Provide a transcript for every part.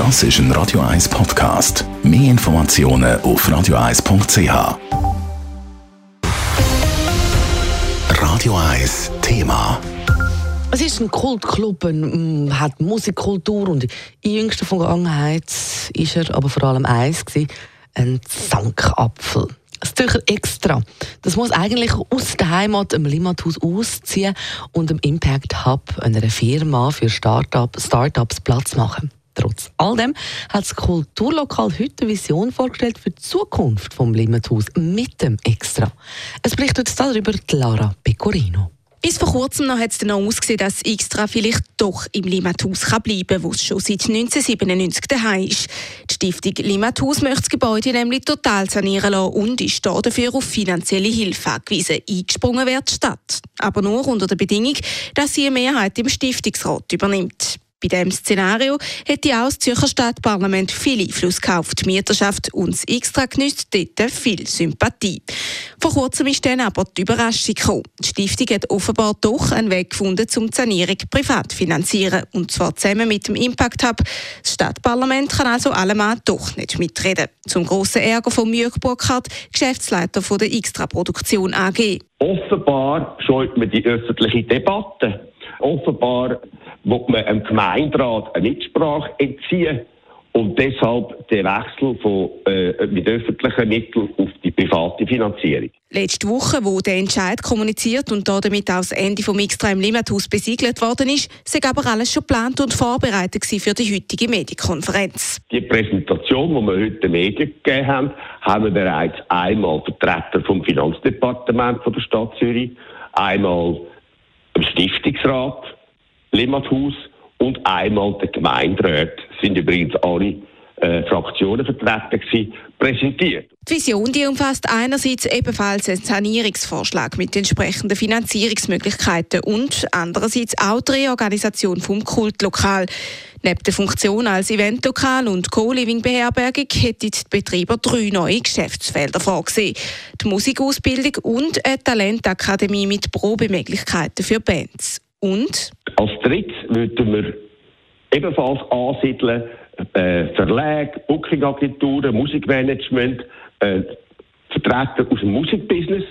Das ist ein Radio 1 Podcast. Mehr Informationen auf radio1.ch. Radio 1 Thema. Es ist ein Kultclub, ein, hat Musikkultur und in jüngster Vergangenheit ist er aber vor allem eins gewesen, ein Zankapfel. Das Zürcher Extra. Das muss eigentlich aus der Heimat im Limmathaus ausziehen und im Impact Hub einer Firma für Start-ups Start Platz machen. Trotz all dem hat das Kulturlokal heute eine Vision vorgestellt für die Zukunft vom Limmathaus mit dem Extra. Es berichtet darüber Lara Pecorino. Bis vor kurzem noch hat es dann ausgesehen, dass Extra vielleicht doch im Limathaus bleiben kann, wo es schon seit 1997 daheim ist. Die Stiftung Limathaus möchte das Gebäude nämlich total sanieren lassen und ist dafür auf finanzielle Hilfe angewiesen. Eingesprungen wird die Stadt. Aber nur unter der Bedingung, dass sie eine Mehrheit im Stiftungsrat übernimmt. Bei diesem Szenario hätte auch das Zürcher Stadtparlament viel Einfluss auf die Mieterschaft und das Extra genießt dort viel Sympathie. Vor kurzem ist dann aber die Überraschung gekommen. Die Stiftung hat offenbar doch einen Weg gefunden, um die Sanierung privat zu finanzieren. Und zwar zusammen mit dem Impact Hub. Das Stadtparlament kann also allemal doch nicht mitreden. Zum grossen Ärger von Jörg Burkhardt, Geschäftsleiter von der Extra-Produktion AG. Offenbar scheut man die öffentliche Debatte. Offenbar will man einem Gemeinderat eine Mitsprache entziehen und deshalb den Wechsel von, äh, mit öffentlichen Mitteln auf die private Finanzierung. Letzte Woche, wo der Entscheid kommuniziert und damit auch das Ende vom Extra im Limmathaus besiegelt worden ist, sei aber alles schon geplant und vorbereitet für die heutige Medienkonferenz. Die Präsentation, die wir heute den Medien gegeben haben, haben wir bereits einmal Vertreter vom Finanzdepartement von der Stadt Zürich, einmal im Stiftungsrat, Limmathaus und einmal der Gemeinderat sind übrigens alle äh, Fraktionen vertreten gewesen, präsentiert. Die Vision die umfasst einerseits ebenfalls einen Sanierungsvorschlag mit entsprechenden Finanzierungsmöglichkeiten und andererseits auch die Reorganisation vom Kultlokal. Neben der Funktion als Eventlokal und Co-Living-Beherbergung hätten die Betreiber drei neue Geschäftsfelder vorgesehen. Die Musikausbildung und eine Talentakademie mit Probemöglichkeiten für Bands. Und? Als drittes würden wir ebenfalls ansiedeln, äh, Verlage, Bookingagenturen, Musikmanagement, äh, Vertreter aus dem Musikbusiness,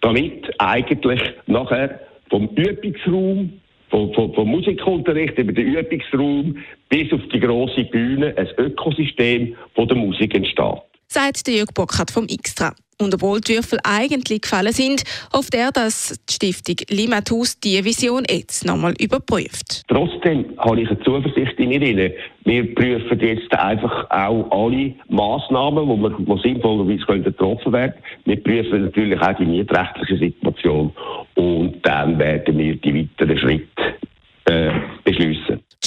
damit eigentlich nachher vom Übungsraum, vom, vom, vom Musikunterricht über den Übungsraum bis auf die große Bühne ein Ökosystem von der Musik entsteht. Sagt der Jörg Bockhardt vom Xtra. Und obwohl die Würfel eigentlich gefallen sind, hofft er, dass die Stiftung Limatus diese Vision jetzt nochmal überprüft. Trotzdem habe ich eine Zuversicht in ihnen. Wir prüfen jetzt einfach auch alle Massnahmen, die, die sinnvollerweise getroffen werden Wir prüfen natürlich auch die mietrechtliche Situation und dann werden wir die weiteren Schritte.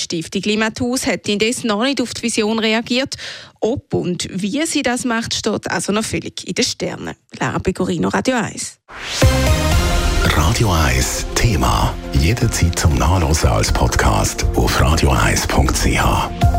Stiftung Limathaus hat indes noch nicht auf die Vision reagiert. Ob und wie sie das macht, steht also noch völlig in den Sternen. Lara Pecorino, Radio 1. Radio 1 Thema. Jederzeit zum Nachlesen als Podcast auf radio1.ch.